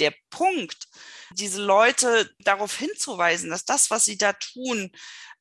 der Punkt, diese Leute darauf hinzuweisen, dass das, was sie da tun,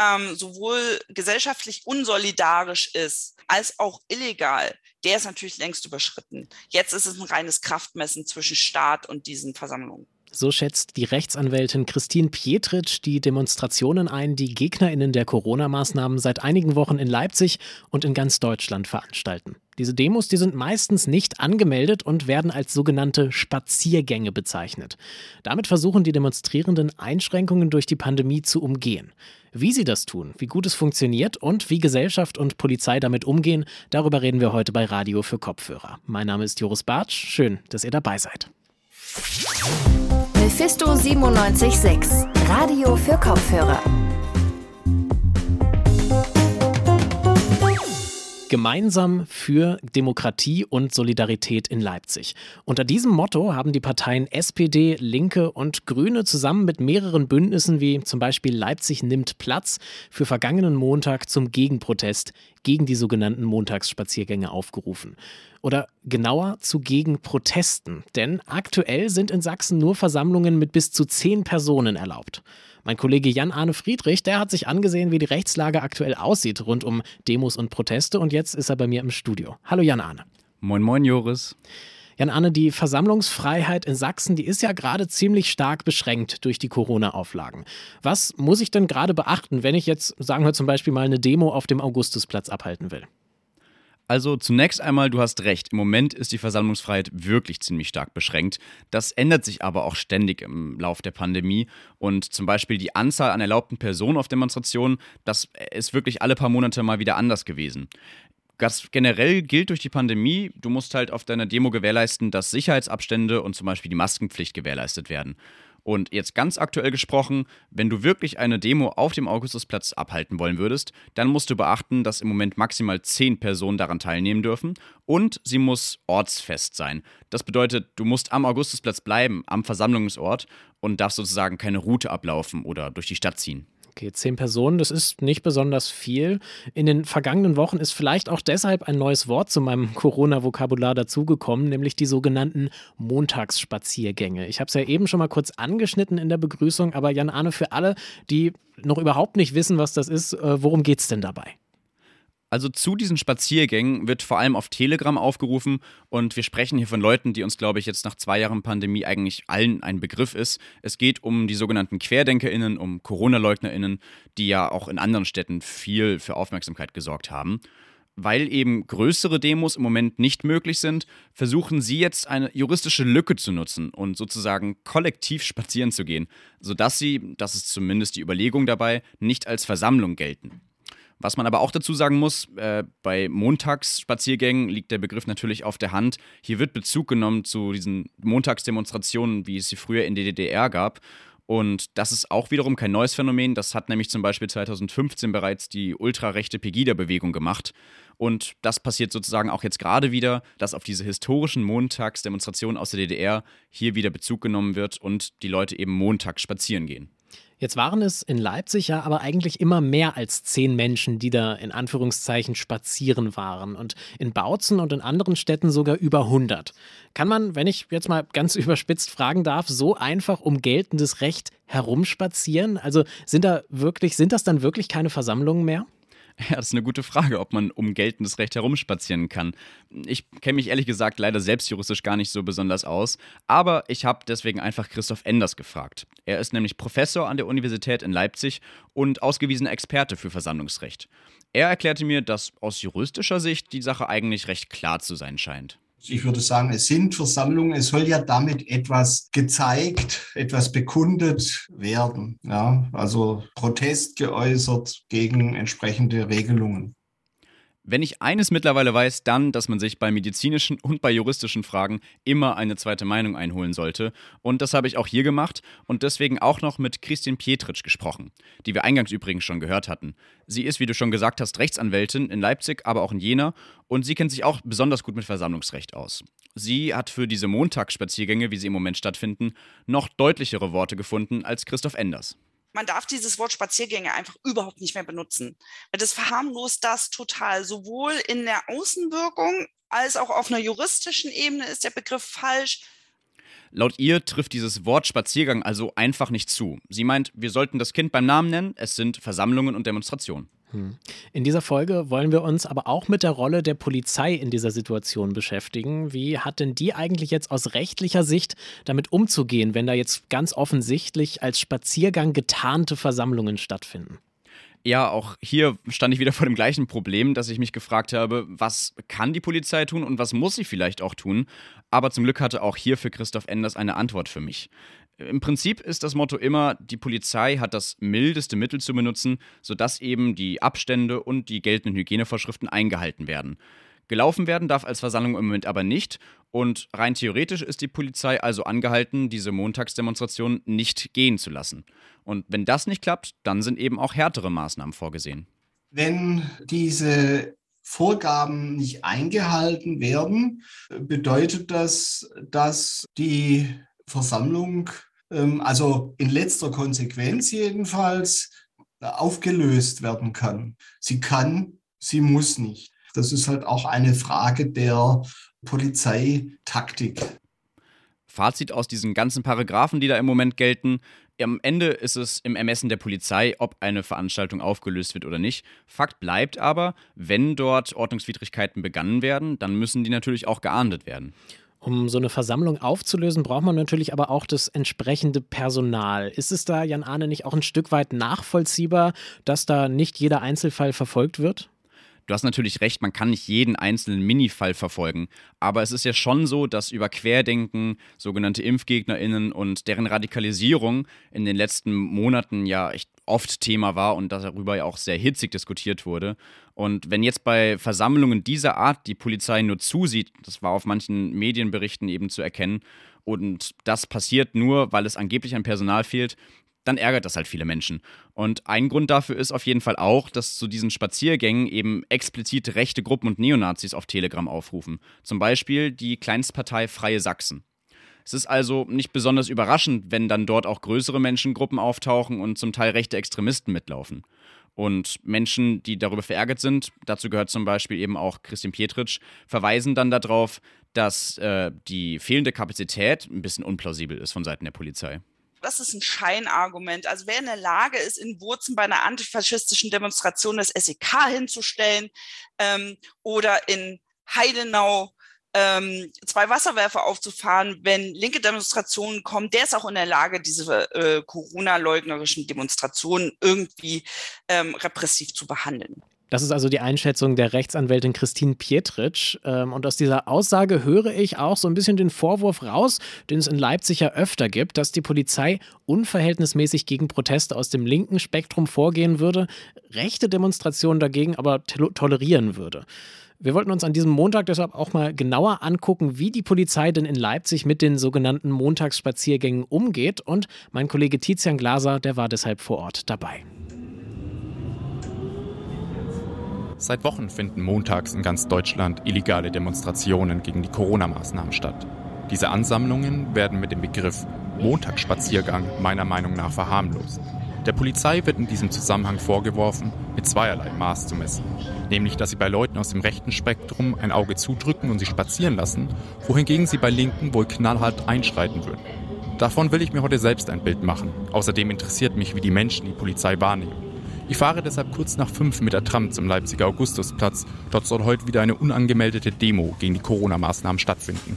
ähm, sowohl gesellschaftlich unsolidarisch ist als auch illegal, der ist natürlich längst überschritten. Jetzt ist es ein reines Kraftmessen zwischen Staat und diesen Versammlungen. So schätzt die Rechtsanwältin Christine Pietritsch die Demonstrationen ein, die GegnerInnen der Corona-Maßnahmen seit einigen Wochen in Leipzig und in ganz Deutschland veranstalten. Diese Demos, die sind meistens nicht angemeldet und werden als sogenannte Spaziergänge bezeichnet. Damit versuchen die Demonstrierenden Einschränkungen durch die Pandemie zu umgehen. Wie sie das tun, wie gut es funktioniert und wie Gesellschaft und Polizei damit umgehen, darüber reden wir heute bei Radio für Kopfhörer. Mein Name ist Joris Bartsch. Schön, dass ihr dabei seid. Mephisto 976, Radio für Kopfhörer. Gemeinsam für Demokratie und Solidarität in Leipzig. Unter diesem Motto haben die Parteien SPD, Linke und Grüne zusammen mit mehreren Bündnissen wie zum Beispiel Leipzig nimmt Platz für vergangenen Montag zum Gegenprotest gegen die sogenannten Montagsspaziergänge aufgerufen. Oder genauer zu Gegenprotesten. Denn aktuell sind in Sachsen nur Versammlungen mit bis zu zehn Personen erlaubt. Mein Kollege Jan-Arne Friedrich, der hat sich angesehen, wie die Rechtslage aktuell aussieht rund um Demos und Proteste und jetzt ist er bei mir im Studio. Hallo Jan-Arne. Moin, moin, Joris. Jan-Arne, die Versammlungsfreiheit in Sachsen, die ist ja gerade ziemlich stark beschränkt durch die Corona-Auflagen. Was muss ich denn gerade beachten, wenn ich jetzt, sagen wir zum Beispiel mal, eine Demo auf dem Augustusplatz abhalten will? Also zunächst einmal, du hast recht, im Moment ist die Versammlungsfreiheit wirklich ziemlich stark beschränkt. Das ändert sich aber auch ständig im Lauf der Pandemie. Und zum Beispiel die Anzahl an erlaubten Personen auf Demonstrationen, das ist wirklich alle paar Monate mal wieder anders gewesen. Das generell gilt durch die Pandemie, du musst halt auf deiner Demo gewährleisten, dass Sicherheitsabstände und zum Beispiel die Maskenpflicht gewährleistet werden. Und jetzt ganz aktuell gesprochen, wenn du wirklich eine Demo auf dem Augustusplatz abhalten wollen würdest, dann musst du beachten, dass im Moment maximal zehn Personen daran teilnehmen dürfen und sie muss ortsfest sein. Das bedeutet, du musst am Augustusplatz bleiben, am Versammlungsort und darfst sozusagen keine Route ablaufen oder durch die Stadt ziehen. Okay, zehn Personen, das ist nicht besonders viel. In den vergangenen Wochen ist vielleicht auch deshalb ein neues Wort zu meinem Corona-Vokabular dazugekommen, nämlich die sogenannten Montagsspaziergänge. Ich habe es ja eben schon mal kurz angeschnitten in der Begrüßung, aber Jan Arne, für alle, die noch überhaupt nicht wissen, was das ist, äh, worum geht es denn dabei? Also zu diesen Spaziergängen wird vor allem auf Telegram aufgerufen und wir sprechen hier von Leuten, die uns, glaube ich, jetzt nach zwei Jahren Pandemie eigentlich allen ein Begriff ist. Es geht um die sogenannten QuerdenkerInnen, um Corona-LeugnerInnen, die ja auch in anderen Städten viel für Aufmerksamkeit gesorgt haben. Weil eben größere Demos im Moment nicht möglich sind, versuchen sie jetzt eine juristische Lücke zu nutzen und sozusagen kollektiv spazieren zu gehen, sodass sie, das ist zumindest die Überlegung dabei, nicht als Versammlung gelten. Was man aber auch dazu sagen muss, äh, bei Montagsspaziergängen liegt der Begriff natürlich auf der Hand. Hier wird Bezug genommen zu diesen Montagsdemonstrationen, wie es sie früher in der DDR gab. Und das ist auch wiederum kein neues Phänomen. Das hat nämlich zum Beispiel 2015 bereits die ultrarechte Pegida-Bewegung gemacht. Und das passiert sozusagen auch jetzt gerade wieder, dass auf diese historischen Montagsdemonstrationen aus der DDR hier wieder Bezug genommen wird und die Leute eben montags spazieren gehen. Jetzt waren es in Leipzig ja aber eigentlich immer mehr als zehn Menschen, die da in Anführungszeichen spazieren waren. Und in Bautzen und in anderen Städten sogar über 100. Kann man, wenn ich jetzt mal ganz überspitzt fragen darf, so einfach um geltendes Recht herumspazieren? Also sind da wirklich, sind das dann wirklich keine Versammlungen mehr? Ja, das ist eine gute Frage, ob man um geltendes Recht herumspazieren kann. Ich kenne mich ehrlich gesagt leider selbst juristisch gar nicht so besonders aus, aber ich habe deswegen einfach Christoph Enders gefragt. Er ist nämlich Professor an der Universität in Leipzig und ausgewiesener Experte für Versammlungsrecht. Er erklärte mir, dass aus juristischer Sicht die Sache eigentlich recht klar zu sein scheint ich würde sagen, es sind Versammlungen. Es soll ja damit etwas gezeigt, etwas bekundet werden. Ja, also Protest geäußert gegen entsprechende Regelungen. Wenn ich eines mittlerweile weiß, dann, dass man sich bei medizinischen und bei juristischen Fragen immer eine zweite Meinung einholen sollte. Und das habe ich auch hier gemacht und deswegen auch noch mit Christine Pietritsch gesprochen, die wir eingangs übrigens schon gehört hatten. Sie ist, wie du schon gesagt hast, Rechtsanwältin in Leipzig, aber auch in Jena und sie kennt sich auch besonders gut mit Versammlungsrecht aus. Sie hat für diese Montagsspaziergänge, wie sie im Moment stattfinden, noch deutlichere Worte gefunden als Christoph Enders man darf dieses Wort Spaziergänge einfach überhaupt nicht mehr benutzen. Das verharmlost das total. Sowohl in der Außenwirkung als auch auf einer juristischen Ebene ist der Begriff falsch. Laut ihr trifft dieses Wort Spaziergang also einfach nicht zu. Sie meint, wir sollten das Kind beim Namen nennen, es sind Versammlungen und Demonstrationen. Hm. In dieser Folge wollen wir uns aber auch mit der Rolle der Polizei in dieser Situation beschäftigen. Wie hat denn die eigentlich jetzt aus rechtlicher Sicht damit umzugehen, wenn da jetzt ganz offensichtlich als Spaziergang getarnte Versammlungen stattfinden? Ja, auch hier stand ich wieder vor dem gleichen Problem, dass ich mich gefragt habe, was kann die Polizei tun und was muss sie vielleicht auch tun? Aber zum Glück hatte auch hier für Christoph Enders eine Antwort für mich. Im Prinzip ist das Motto immer, die Polizei hat das mildeste Mittel zu benutzen, sodass eben die Abstände und die geltenden Hygienevorschriften eingehalten werden. Gelaufen werden darf als Versammlung im Moment aber nicht und rein theoretisch ist die Polizei also angehalten, diese Montagsdemonstration nicht gehen zu lassen. Und wenn das nicht klappt, dann sind eben auch härtere Maßnahmen vorgesehen. Wenn diese Vorgaben nicht eingehalten werden, bedeutet das, dass die Versammlung, ähm, also in letzter Konsequenz jedenfalls, aufgelöst werden kann. Sie kann, sie muss nicht. Das ist halt auch eine Frage der Polizeitaktik. Fazit aus diesen ganzen Paragraphen, die da im Moment gelten. Am Ende ist es im Ermessen der Polizei, ob eine Veranstaltung aufgelöst wird oder nicht. Fakt bleibt aber, wenn dort Ordnungswidrigkeiten begangen werden, dann müssen die natürlich auch geahndet werden. Um so eine Versammlung aufzulösen, braucht man natürlich aber auch das entsprechende Personal. Ist es da, Jan Arne, nicht auch ein Stück weit nachvollziehbar, dass da nicht jeder Einzelfall verfolgt wird? Du hast natürlich recht, man kann nicht jeden einzelnen Minifall verfolgen, aber es ist ja schon so, dass über Querdenken, sogenannte ImpfgegnerInnen und deren Radikalisierung in den letzten Monaten ja echt oft Thema war und darüber ja auch sehr hitzig diskutiert wurde. Und wenn jetzt bei Versammlungen dieser Art die Polizei nur zusieht, das war auf manchen Medienberichten eben zu erkennen, und das passiert nur, weil es angeblich an Personal fehlt, dann ärgert das halt viele Menschen. Und ein Grund dafür ist auf jeden Fall auch, dass zu diesen Spaziergängen eben explizit rechte Gruppen und Neonazis auf Telegram aufrufen. Zum Beispiel die Kleinstpartei Freie Sachsen. Es ist also nicht besonders überraschend, wenn dann dort auch größere Menschengruppen auftauchen und zum Teil rechte Extremisten mitlaufen. Und Menschen, die darüber verärgert sind, dazu gehört zum Beispiel eben auch Christian Pietritsch, verweisen dann darauf, dass äh, die fehlende Kapazität ein bisschen unplausibel ist von Seiten der Polizei das ist ein Scheinargument. Also wer in der Lage ist, in Wurzen bei einer antifaschistischen Demonstration das SEK hinzustellen ähm, oder in Heidenau ähm, zwei Wasserwerfer aufzufahren, wenn linke Demonstrationen kommen, der ist auch in der Lage, diese äh, Corona-leugnerischen Demonstrationen irgendwie ähm, repressiv zu behandeln. Das ist also die Einschätzung der Rechtsanwältin Christine Pietritsch. Ähm, und aus dieser Aussage höre ich auch so ein bisschen den Vorwurf raus, den es in Leipzig ja öfter gibt, dass die Polizei unverhältnismäßig gegen Proteste aus dem linken Spektrum vorgehen würde, rechte Demonstrationen dagegen aber tolerieren würde. Wir wollten uns an diesem Montag deshalb auch mal genauer angucken, wie die Polizei denn in Leipzig mit den sogenannten Montagsspaziergängen umgeht. Und mein Kollege Tizian Glaser, der war deshalb vor Ort dabei. Seit Wochen finden montags in ganz Deutschland illegale Demonstrationen gegen die Corona-Maßnahmen statt. Diese Ansammlungen werden mit dem Begriff Montagsspaziergang meiner Meinung nach verharmlost. Der Polizei wird in diesem Zusammenhang vorgeworfen, mit zweierlei Maß zu messen. Nämlich, dass sie bei Leuten aus dem rechten Spektrum ein Auge zudrücken und sie spazieren lassen, wohingegen sie bei Linken wohl knallhart einschreiten würden. Davon will ich mir heute selbst ein Bild machen. Außerdem interessiert mich, wie die Menschen die Polizei wahrnehmen. Ich fahre deshalb kurz nach fünf mit der Tram zum Leipziger Augustusplatz. Dort soll heute wieder eine unangemeldete Demo gegen die Corona-Maßnahmen stattfinden.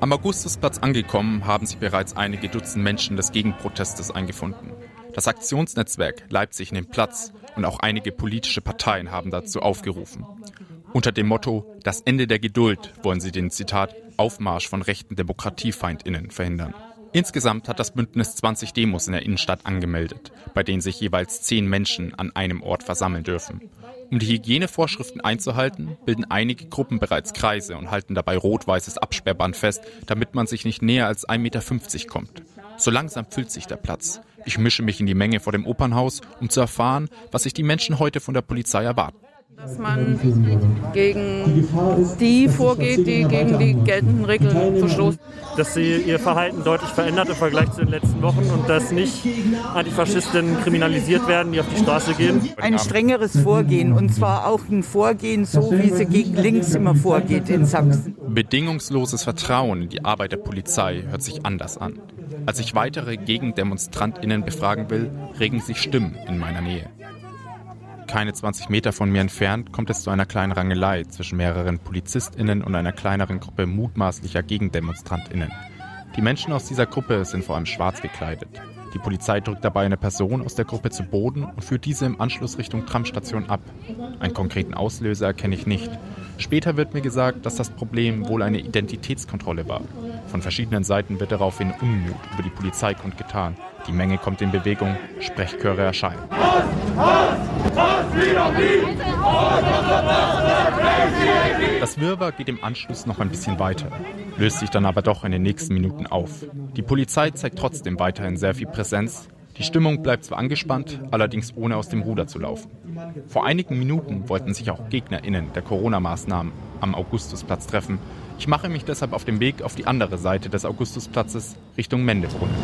Am Augustusplatz angekommen, haben sich bereits einige Dutzend Menschen des Gegenprotestes eingefunden. Das Aktionsnetzwerk Leipzig nimmt Platz und auch einige politische Parteien haben dazu aufgerufen. Unter dem Motto Das Ende der Geduld wollen sie den Zitat Aufmarsch von rechten Demokratiefeindinnen verhindern. Insgesamt hat das Bündnis 20 Demos in der Innenstadt angemeldet, bei denen sich jeweils zehn Menschen an einem Ort versammeln dürfen. Um die Hygienevorschriften einzuhalten, bilden einige Gruppen bereits Kreise und halten dabei rot-weißes Absperrband fest, damit man sich nicht näher als 1,50 Meter kommt. So langsam füllt sich der Platz. Ich mische mich in die Menge vor dem Opernhaus, um zu erfahren, was sich die Menschen heute von der Polizei erwarten. Dass man gegen die vorgeht, die gegen die geltenden Regeln verstoßen. Dass sie ihr Verhalten deutlich verändert im Vergleich zu den letzten Wochen und dass nicht Antifaschistinnen kriminalisiert werden, die auf die Straße gehen. Ein strengeres Vorgehen und zwar auch ein Vorgehen, so wie sie gegen links immer vorgeht in Sachsen. Bedingungsloses Vertrauen in die Arbeit der Polizei hört sich anders an. Als ich weitere GegendemonstrantInnen befragen will, regen sich Stimmen in meiner Nähe keine 20 Meter von mir entfernt kommt es zu einer kleinen Rangelei zwischen mehreren PolizistInnen und einer kleineren Gruppe mutmaßlicher GegendemonstrantInnen. Die Menschen aus dieser Gruppe sind vor allem schwarz gekleidet. Die Polizei drückt dabei eine Person aus der Gruppe zu Boden und führt diese im Anschluss Richtung Tramstation ab. Einen konkreten Auslöser erkenne ich nicht. Später wird mir gesagt, dass das Problem wohl eine Identitätskontrolle war. Von verschiedenen Seiten wird daraufhin Unmut über die Polizei kundgetan. Die Menge kommt in Bewegung, Sprechchöre erscheinen. Das Wirrwarr geht im Anschluss noch ein bisschen weiter, löst sich dann aber doch in den nächsten Minuten auf. Die Polizei zeigt trotzdem weiterhin sehr viel Präsenz. Die Stimmung bleibt zwar angespannt, allerdings ohne aus dem Ruder zu laufen. Vor einigen Minuten wollten sich auch GegnerInnen der Corona-Maßnahmen am Augustusplatz treffen. Ich mache mich deshalb auf den Weg auf die andere Seite des Augustusplatzes Richtung Mendebrunnen.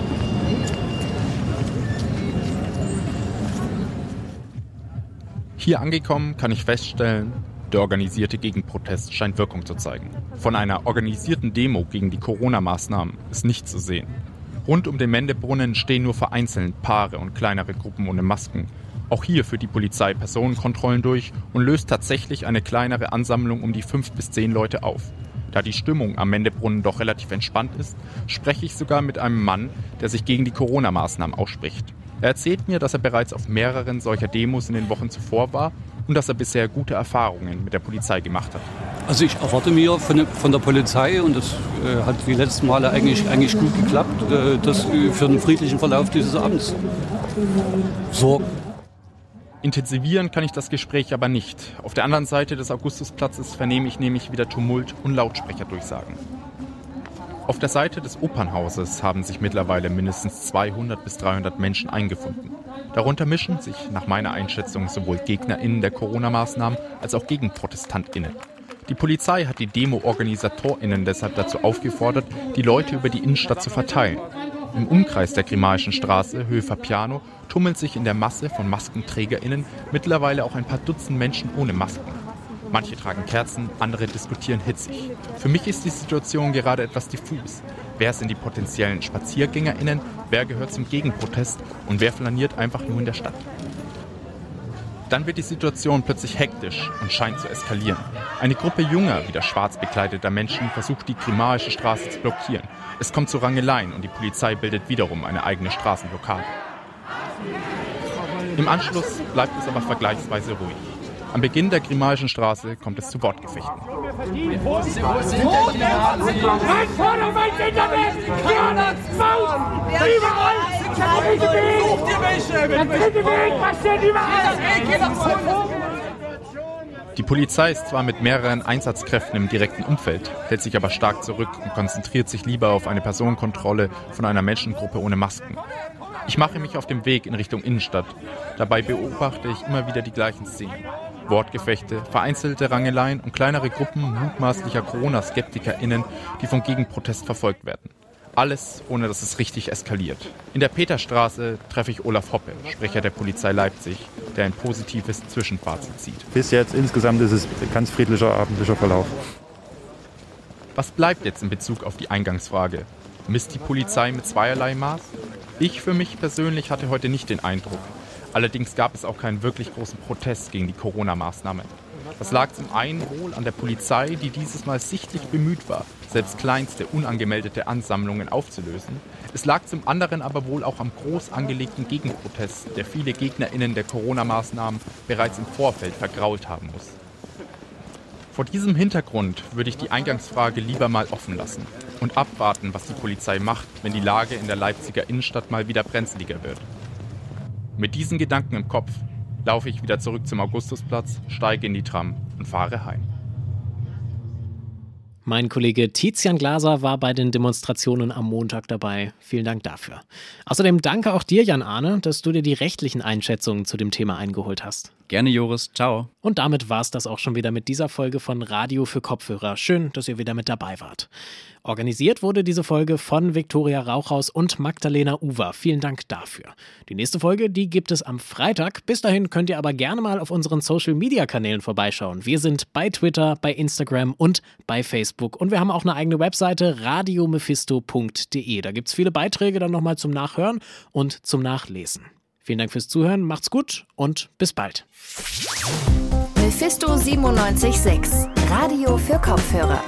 Hier angekommen kann ich feststellen, der organisierte Gegenprotest scheint Wirkung zu zeigen. Von einer organisierten Demo gegen die Corona-Maßnahmen ist nichts zu sehen. Rund um den Mendebrunnen stehen nur vereinzelt Paare und kleinere Gruppen ohne Masken. Auch hier führt die Polizei Personenkontrollen durch und löst tatsächlich eine kleinere Ansammlung um die fünf bis zehn Leute auf. Da die Stimmung am Mendebrunnen doch relativ entspannt ist, spreche ich sogar mit einem Mann, der sich gegen die Corona-Maßnahmen ausspricht. Er erzählt mir, dass er bereits auf mehreren solcher Demos in den Wochen zuvor war und dass er bisher gute Erfahrungen mit der Polizei gemacht hat. Also ich erwarte mir von, der Polizei, und das äh, hat die letzten Male eigentlich, eigentlich gut geklappt, äh, dass für einen friedlichen Verlauf dieses Abends sorgen. Intensivieren kann ich das Gespräch aber nicht. Auf der anderen Seite des Augustusplatzes vernehme ich nämlich wieder Tumult und Lautsprecherdurchsagen. Auf der Seite des Opernhauses haben sich mittlerweile mindestens 200 bis 300 Menschen eingefunden. Darunter mischen sich nach meiner Einschätzung sowohl GegnerInnen der Corona-Maßnahmen als auch GegenprotestantInnen. Die Polizei hat die Demo-OrganisatorInnen deshalb dazu aufgefordert, die Leute über die Innenstadt zu verteilen. Im Umkreis der Grimalischen Straße, Höhe Fapiano, tummeln sich in der Masse von MaskenträgerInnen mittlerweile auch ein paar Dutzend Menschen ohne Masken. Manche tragen Kerzen, andere diskutieren hitzig. Für mich ist die Situation gerade etwas diffus. Wer sind die potenziellen SpaziergängerInnen, wer gehört zum Gegenprotest und wer flaniert einfach nur in der Stadt? Dann wird die Situation plötzlich hektisch und scheint zu eskalieren. Eine Gruppe junger, wieder schwarz bekleideter Menschen versucht, die Grimaische Straße zu blockieren. Es kommt zu Rangeleien und die Polizei bildet wiederum eine eigene Straßenblockade. Im Anschluss bleibt es aber vergleichsweise ruhig. Am Beginn der Grimalischen Straße kommt es zu Wortgefechten. Die Polizei ist zwar mit mehreren Einsatzkräften im direkten Umfeld, hält sich aber stark zurück und konzentriert sich lieber auf eine Personenkontrolle von einer Menschengruppe ohne Masken. Ich mache mich auf dem Weg in Richtung Innenstadt. Dabei beobachte ich immer wieder die gleichen Szenen. Wortgefechte, vereinzelte Rangeleien und kleinere Gruppen mutmaßlicher Corona-SkeptikerInnen, die vom Gegenprotest verfolgt werden. Alles, ohne dass es richtig eskaliert. In der Peterstraße treffe ich Olaf Hoppe, Sprecher der Polizei Leipzig, der ein positives Zwischenfazit zieht. Bis jetzt insgesamt ist es ein ganz friedlicher abendlicher Verlauf. Was bleibt jetzt in Bezug auf die Eingangsfrage? Misst die Polizei mit zweierlei Maß? Ich für mich persönlich hatte heute nicht den Eindruck, Allerdings gab es auch keinen wirklich großen Protest gegen die Corona-Maßnahmen. Das lag zum einen wohl an der Polizei, die dieses Mal sichtlich bemüht war, selbst kleinste unangemeldete Ansammlungen aufzulösen. Es lag zum anderen aber wohl auch am groß angelegten Gegenprotest, der viele Gegnerinnen der Corona-Maßnahmen bereits im Vorfeld vergrault haben muss. Vor diesem Hintergrund würde ich die Eingangsfrage lieber mal offen lassen und abwarten, was die Polizei macht, wenn die Lage in der Leipziger Innenstadt mal wieder brenzliger wird. Mit diesen Gedanken im Kopf laufe ich wieder zurück zum Augustusplatz, steige in die Tram und fahre heim. Mein Kollege Tizian Glaser war bei den Demonstrationen am Montag dabei. Vielen Dank dafür. Außerdem danke auch dir, Jan Arne, dass du dir die rechtlichen Einschätzungen zu dem Thema eingeholt hast. Gerne, Joris. Ciao. Und damit war es das auch schon wieder mit dieser Folge von Radio für Kopfhörer. Schön, dass ihr wieder mit dabei wart. Organisiert wurde diese Folge von Viktoria Rauchhaus und Magdalena Uwer. Vielen Dank dafür. Die nächste Folge, die gibt es am Freitag. Bis dahin könnt ihr aber gerne mal auf unseren Social Media Kanälen vorbeischauen. Wir sind bei Twitter, bei Instagram und bei Facebook. Und wir haben auch eine eigene Webseite radiomephisto.de. Da gibt es viele Beiträge dann nochmal zum Nachhören und zum Nachlesen. Vielen Dank fürs Zuhören, macht's gut und bis bald. Mephisto 976, Radio für Kopfhörer.